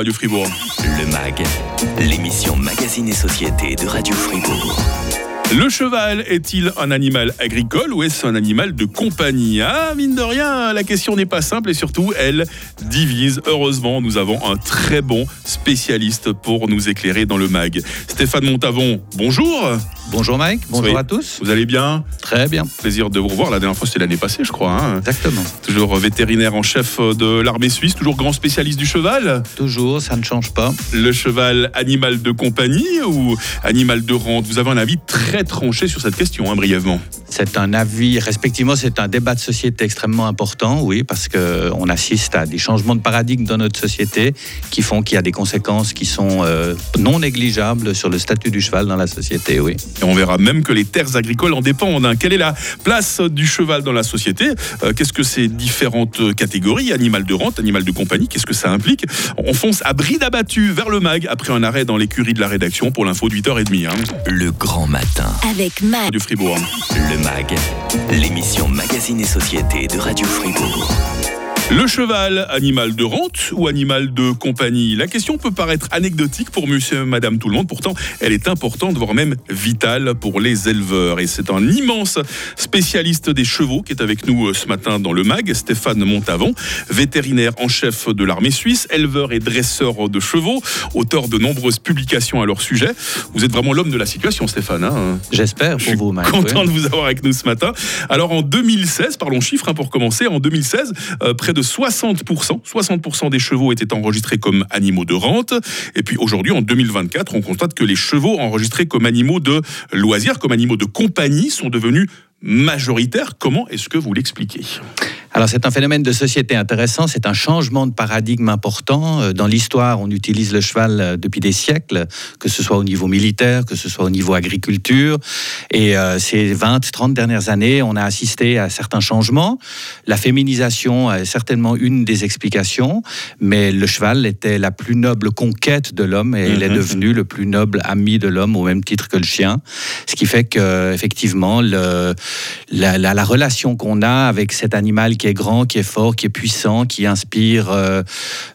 Radio Fribourg. Le MAG, l'émission Magazine et Société de Radio Fribourg. Le cheval est-il un animal agricole ou est-ce un animal de compagnie? Ah, mine de rien, la question n'est pas simple et surtout, elle divise. Heureusement, nous avons un très bon spécialiste pour nous éclairer dans le MAG. Stéphane Montavon, bonjour. Bonjour Mike, bonjour Soyez- à tous. Vous allez bien Très bien, Plaisir de vous revoir. La dernière fois, c'était l'année passée, je crois. hein. exactement. Toujours vétérinaire en chef de l'armée suisse, toujours grand spécialiste du cheval. Toujours, ça ne change pas. Le cheval animal de compagnie ou animal de rente? Vous avez un avis très tranché sur cette question, hein, brièvement. C'est un avis, respectivement, c'est un débat de société extrêmement important, oui, parce qu'on assiste à des changements de paradigme dans notre société qui font qu'il y a des conséquences qui sont euh, non négligeables sur le statut du cheval dans la société, oui. Et on verra même que les terres agricoles en dépendent. hein. Quelle est la place du cheval dans la société? Euh, Qu'est-ce que ces différentes catégories Animal de rente, animal de compagnie, qu'est-ce que ça implique? On fonce à bride abattue vers le mag après un arrêt dans l'écurie de la rédaction pour l'info de 8h30 hein, Le grand matin. Avec Mag. du Fribourg. Le MAG, l'émission Magazine et Société de Radio Fribourg. Le cheval, animal de rente ou animal de compagnie? La question peut paraître anecdotique pour monsieur et madame tout le monde, pourtant elle est importante, voire même vitale pour les éleveurs. Et c'est un immense spécialiste des chevaux qui est avec nous euh, ce matin dans le MAG, Stéphane Montavon, vétérinaire en chef de l'armée suisse, éleveur et dresseur de chevaux, auteur de nombreuses publications à leur sujet. Vous êtes vraiment l'homme de la situation, Stéphane. hein J'espère je pour suis vous, Mike. content oui. de vous avoir avec nous ce matin. Alors en 2016, parlons chiffres hein, pour commencer, en 2016, euh, près de 60%, 60% des chevaux étaient enregistrés comme animaux de rente. Et puis aujourd'hui, en 2024, on constate que les chevaux enregistrés comme animaux de loisirs, comme animaux de compagnie, sont devenus majoritaires. Comment est-ce que vous l'expliquez? Alors c'est un phénomène de société intéressant, c'est un changement de paradigme important. Euh, Dans l'histoire, on utilise le cheval euh, depuis des siècles, que ce soit au niveau militaire, que ce soit au niveau agriculture. Et euh, ces 20, 30 dernières années, on a assisté à certains changements. La féminisation est certainement une des explications, mais le cheval était la plus noble conquête de l'homme et il est Mhm. devenu le plus noble ami de l'homme au même titre que le chien. Ce qui fait que effectivement le, la, la- la relation qu'on a avec cet animal qui est grand, qui est fort, qui est puissant, qui inspire euh,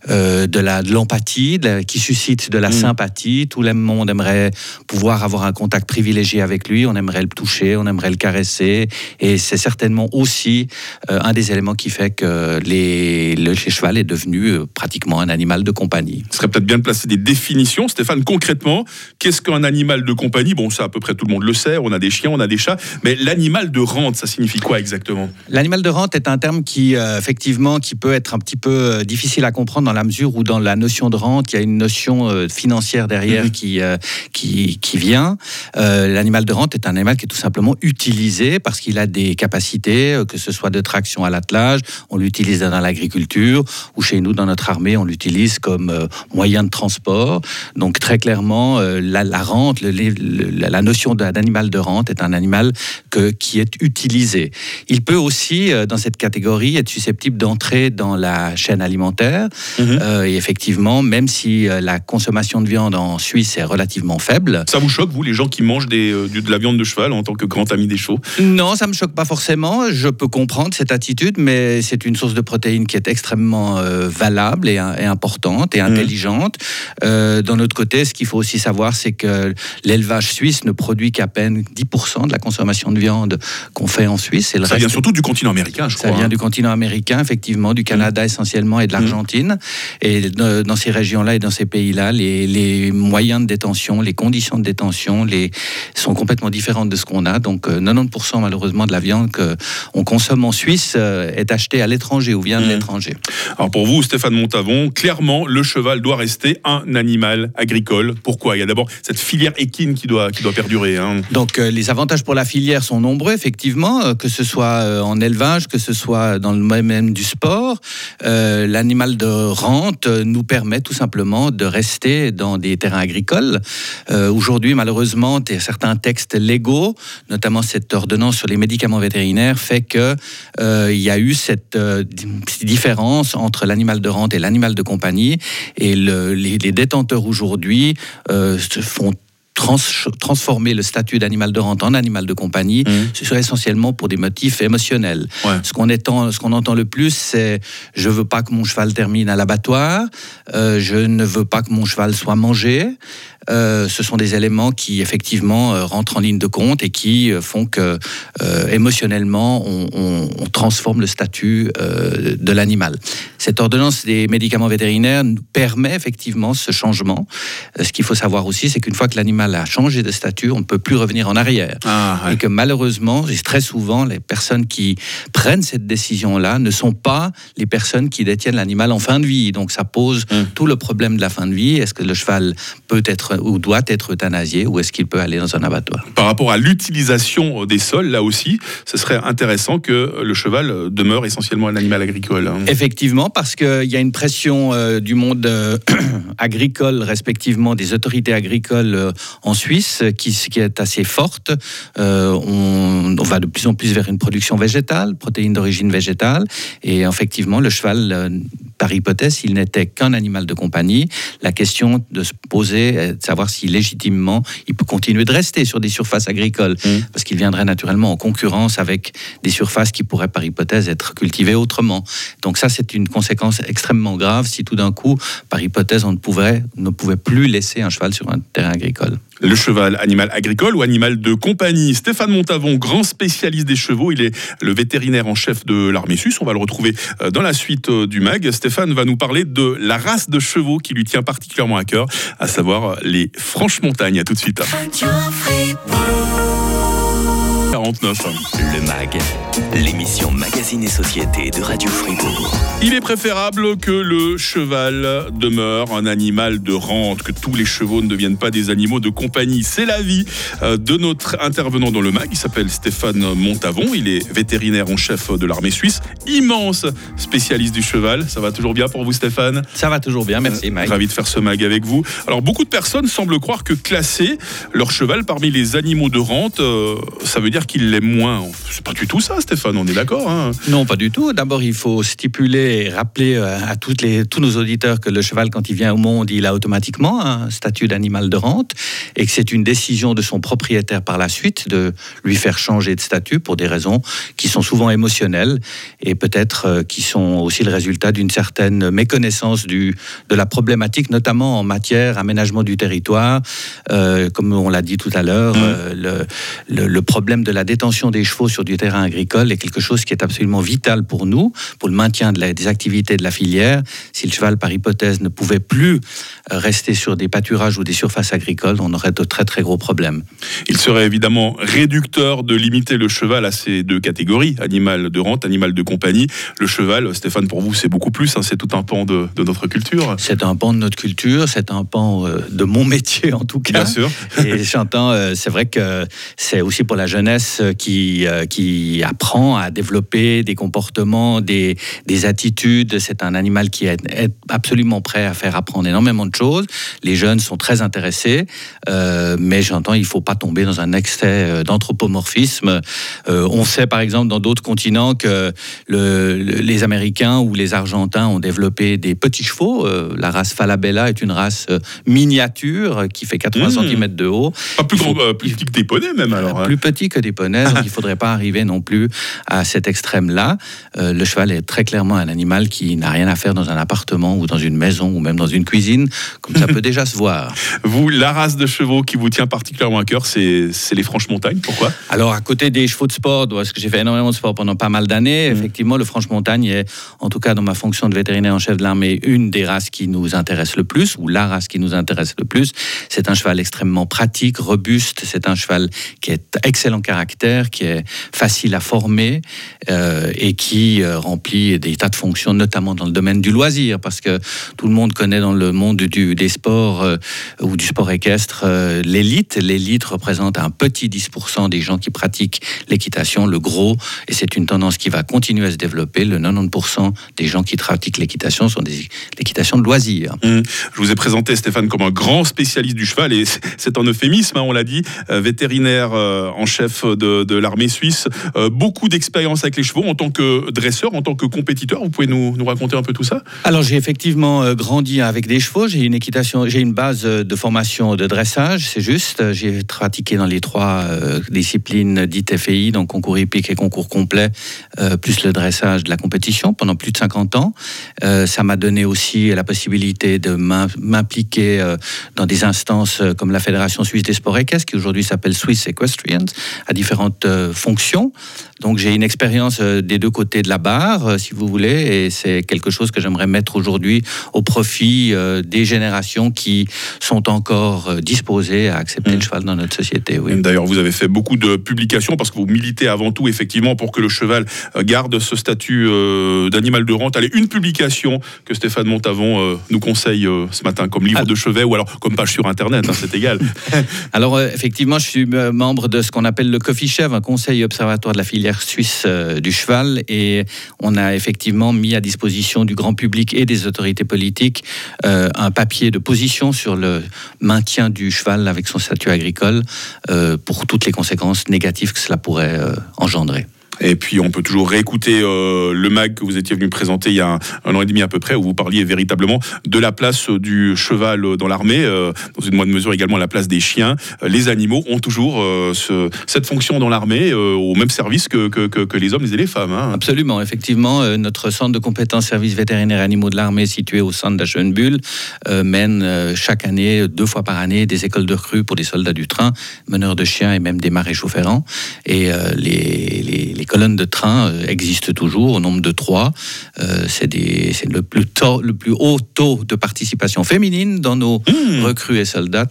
euh, de la- de l'empathie, qui suscite de la Mm. sympathie. Tout le monde aimerait pouvoir avoir un contact privilégié avec lui. On aimerait le toucher, on aimerait le caresser. Et c'est certainement aussi euh, un des éléments qui fait que les, le cheval est devenu pratiquement un animal de compagnie. Ce serait peut-être bien de placer des définitions. Stéphane, concrètement, qu'est-ce qu'un animal de compagnie? Bon, ça, à peu près tout le monde le sait. On a des chiens, on a des chats. Mais l'animal de rente, ça signifie quoi exactement? L'animal de rente est un terme qui, euh, effectivement, qui peut être un petit peu euh, difficile à comprendre dans la mesure où dans la notion de rente, il y a une notion euh, financière derrière Mhm. qui, euh, qui, qui vient. L'animal de rente est un animal qui est tout simplement utilisé parce qu'il a des capacités, que ce soit de traction à l'attelage, on l'utilise dans l'agriculture, ou chez nous, dans notre armée, on l'utilise comme moyen de transport. Donc très clairement, la, la rente, le- le- la notion d'un animal de rente est un animal que, qui est utilisé. Il peut aussi, dans cette catégorie, être susceptible d'entrer dans la chaîne alimentaire. Mhm. Euh, et effectivement, même si euh, la consommation de viande en Suisse est relativement faible, Ça vous choque, vous, les gens qui mangent des, euh, de la viande de cheval en tant que grand ami des chevaux? Non, ça me choque pas forcément. Je peux comprendre cette attitude, mais c'est une source de protéines qui est extrêmement euh, valable et, et importante et intelligente. Euh, D'un autre côté, ce qu'il faut aussi savoir, c'est que l'élevage suisse ne produit qu'à peine 10% de la consommation de viande qu'on fait en Suisse. Et le Ça vient surtout du continent américain, je Ça crois. vient hein. du continent américain, effectivement, du Canada essentiellement et de l'Argentine. Et de- dans ces régions-là et dans ces pays-là, les, les moyens de détention, les conditions de détention les, sont complètement différentes de ce qu'on a. Donc euh, 90% malheureusement de la viande qu'on consomme en Suisse euh, est achetée à l'étranger ou vient de Mhm. l'étranger. Alors pour vous, Stéphane Montavon, clairement, le cheval doit rester un animal agricole. Pourquoi? Il y a d'abord cette filière équine qui doit, qui doit perdurer. hein. Donc euh, les avantages pour la filière sont nombreux, effectivement, euh, que ce soit euh, en élevage, que ce soit dans le domaine du sport. Euh, L'animal de rente euh, nous permet tout simplement de rester dans des terrains agricoles. Euh, Aujourd'hui, malheureusement, certains textes légaux, notamment cette ordonnance sur les médicaments vétérinaires, fait que il y a eu cette di- différence entre l'animal de rente et l'animal de compagnie, et le- les, détenteurs aujourd'hui euh, transformer le statut d'animal de rente en animal de compagnie, mmh. ce serait essentiellement pour des motifs émotionnels. Ce qu'on qu'on entend le plus, c'est je veux pas que mon cheval termine à l'abattoir, euh, je ne veux pas que mon cheval soit mangé. Euh, ce sont des éléments qui effectivement euh, rentrent en ligne de compte et qui font que émotionnellement on, transforme le statut de l'animal. Cette ordonnance des médicaments vétérinaires nous permet effectivement ce changement. Ce qu'il faut savoir aussi, c'est qu'une fois que l'animal a changé de statut, on ne peut plus revenir en arrière. Ah, et que malheureusement, très souvent, les personnes qui prennent cette décision-là ne sont pas les personnes qui détiennent l'animal en fin de vie. Donc ça pose hum. tout le problème de la fin de vie. Est-ce que le cheval peut être ou doit être euthanasié ou est-ce qu'il peut aller dans un abattoir? Par rapport à l'utilisation des sols, là aussi, ce serait intéressant que le cheval demeure essentiellement un animal agricole. Hein. Effectivement, parce qu'il y a une pression euh, du monde euh, agricole, respectivement des autorités agricoles euh, en Suisse, qui, est assez forte. On, on, va de plus en plus vers une production végétale, protéines d'origine végétale, et effectivement, le cheval par hypothèse, s'il n'était qu'un animal de compagnie, la question de se poser est de savoir si légitimement il peut continuer de rester sur des surfaces agricoles, mmh. parce qu'il viendrait naturellement en concurrence avec des surfaces qui pourraient par hypothèse être cultivées autrement. Donc ça, c'est une conséquence extrêmement grave si tout d'un coup, par hypothèse, on ne pouvait, ne pouvait plus laisser un cheval sur un terrain agricole. Le cheval, animal agricole ou animal de compagnie Stéphane Montavon, grand spécialiste des chevaux, il est le vétérinaire en chef de l'armée suisse. On va le retrouver euh, dans la suite euh, du MAG. Stéphane va nous parler de la race de chevaux qui lui tient particulièrement à cœur, à savoir les Franches-Montagnes. À tout de suite. 49. Le MAG, l'émission Magazine et Société de Radio Fribourg. Il est préférable que le cheval demeure un animal de rente, que tous les chevaux ne deviennent pas des animaux de compagnie. C'est l'avis euh, de notre intervenant dans le MAG. Il s'appelle Stéphane Montavon. Il est vétérinaire en chef de l'armée suisse, immense spécialiste du cheval. Ça va toujours bien pour vous, Stéphane? Ça va toujours bien, merci, Mike. Ravi de faire ce MAG avec vous. Alors, beaucoup de personnes semblent croire que classer leur cheval parmi les animaux de rente, euh, ça veut dire qu'il l'aime moins. C'est pas du tout ça, Stéphane, on est d'accord hein Non, pas du tout. D'abord, il faut stipuler et rappeler euh, à toutes les, tous nos auditeurs que le cheval, quand il vient au monde, il a automatiquement un statut d'animal de rente et que c'est une décision de son propriétaire par la suite de lui faire changer de statut pour des raisons qui sont souvent émotionnelles et peut-être euh, qui sont aussi le résultat d'une certaine méconnaissance du, de la problématique, notamment en matière aménagement du territoire. Euh, comme on l'a dit tout à l'heure, mmh. le, le, le problème de la détention des chevaux sur du terrain agricole est quelque chose qui est absolument vital pour nous, pour le maintien de la, des activités de la filière. Si le cheval, par hypothèse, ne pouvait plus euh, rester sur des pâturages ou des surfaces agricoles, on aurait de très très gros problèmes. Il serait évidemment réducteur de limiter le cheval à ces deux catégories, animal de rente, animal de compagnie. Le cheval, Stéphane, pour vous, c'est beaucoup plus, hein, c'est tout un pan de, notre culture. C'est un pan de notre culture, c'est un pan euh, de mon métier en tout cas. Bien sûr. Et j'entends, euh, c'est vrai que c'est aussi pour la jeunesse euh, qui, euh, qui apprend à développer des comportements, des, des attitudes. C'est un animal qui est, absolument prêt à faire apprendre énormément de choses. Les jeunes sont très intéressés, euh, mais j'entends, il ne faut pas tomber dans un excès d'anthropomorphisme. on sait par exemple dans d'autres continents que le, les Américains ou les Argentins ont développé des petits chevaux. la race Falabella est une race miniature qui fait 80 mmh. cm de haut. Pas plus, grand, plus petit que des poneys même alors. Plus hein. petit que des poneys, donc il ne faudrait pas arriver non plus à cet extrême-là. Euh, le cheval est très clairement un animal qui n'a rien à faire dans un appartement ou dans une maison ou même dans une cuisine, comme ça peut déjà se voir. Vous, la race de chevaux qui vous tient particulièrement à cœur, c'est les Franches-Montagnes. Pourquoi? Alors, à côté des chevaux de sport, parce que j'ai fait énormément de sport pendant pas mal d'années, mmh. effectivement, le Franche-Montagne est, en tout cas dans ma fonction de vétérinaire en chef de l'armée, une des races qui nous intéresse le plus, ou la race qui nous intéresse le plus. C'est un cheval extrêmement pratique, robuste, c'est un cheval qui est excellent caractère, qui est facile à former euh, et qui euh, remplit des tas de fonctions, notamment dans le domaine du loisir, parce que tout le monde connaît dans le monde des sports euh, ou du sport équestre l'élite. L'élite représente un petit 10% des gens qui pratiquent l'équitation, le gros, et c'est une tendance qui va continuer à se développer. Le 90% des gens qui pratiquent l'équitation sont des l'équitation de loisir. Mmh. Je vous ai présenté Stéphane comme un grand spécialiste du cheval, et c'est un euphémisme, hein, on l'a dit, vétérinaire en chef de de, l'armée suisse. Euh, beaucoup d'expérience avec les chevaux en tant que dresseur, en tant que compétiteur. Vous pouvez nous, raconter un peu tout ça? Alors j'ai effectivement euh, grandi avec des chevaux. J'ai une équitation, j'ai une base euh, de formation de dressage, c'est juste. J'ai pratiqué dans les trois disciplines dites FEI, donc concours hippique et concours complet, plus le dressage de la compétition pendant plus de 50 ans. Ça m'a donné aussi la possibilité de m'im- m'impliquer dans des instances comme la Fédération suisse des sports équestres, qui aujourd'hui s'appelle Swiss Equestrians, à différentes euh, fonctions. Donc j'ai une expérience euh, des deux côtés de la barre, euh, si vous voulez, et c'est quelque chose que j'aimerais mettre aujourd'hui au profit des générations qui sont encore disposées à accepter Mm. le cheval dans notre société. Oui. D'ailleurs, vous avez fait beaucoup de publications parce que vous militez avant tout, effectivement, pour que le cheval garde ce statut d'animal de rente. Allez, une publication que Stéphane Montavon nous conseille ce matin comme livre Ah. de chevet ou alors comme page sur Internet, hein, c'est égal. Alors effectivement, je suis membre de ce qu'on appelle le COFICHEV, un conseil observatoire de la filière suisse euh, du cheval, et on a effectivement mis à disposition du grand public et des autorités politiques euh, un papier de position sur le maintien du cheval avec son statut agricole euh, pour toutes les conséquences négatives que cela pourrait engendrer. Et puis, on peut toujours réécouter euh, le mag que vous étiez venu présenter il y a un, an et demi à peu près, où vous parliez véritablement de la place euh, du cheval euh, dans l'armée, dans une moindre mesure également la place des chiens. Les animaux ont toujours ce- cette fonction dans l'armée, au même service que, les hommes et les femmes. hein. Absolument, effectivement, notre centre de compétences services vétérinaires animaux de l'armée situé au centre d'Aschenbull mène chaque année, deux fois par année, des écoles de recrues pour des soldats du train, meneurs de chiens et même des maréchaux ferrants. Et les, les- les colonnes de train euh, existent toujours au nombre de trois. Euh, c'est le, plus tôt- le plus haut taux de participation féminine dans nos Mmh. recrues et soldats.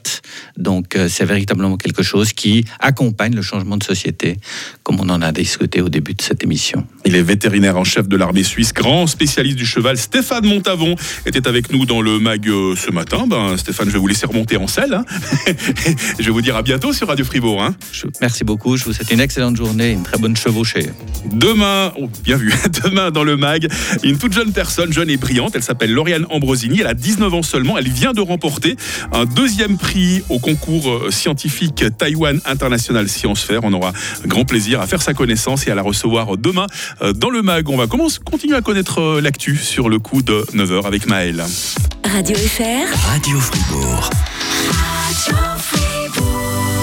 Donc euh, c'est véritablement quelque chose qui accompagne le changement de société, comme on en a discuté au début de cette émission. Il est vétérinaire en chef de l'armée suisse, grand spécialiste du cheval. Stéphane Montavon était avec nous dans le mag ce matin. Ben, Stéphane, je vais vous laisser remonter en selle. hein. je vais vous dire à bientôt sur Radio Fribourg. hein. Merci beaucoup, je vous souhaite une excellente journée, une très bonne chevauchée. Demain, oh, bien vu, demain dans le mag, une toute jeune personne, jeune et brillante, elle s'appelle Lauriane Ambrosini, elle a 19 ans seulement, elle vient de remporter un deuxième prix au concours euh, scientifique Taïwan International Science Fair. On aura grand plaisir à faire sa connaissance et à la recevoir demain euh, dans le mag. On va commencer, continuer à connaître euh, l'actu sur le coup de 9h avec Maël. Radio FR. Radio Fribourg. Radio Fribourg.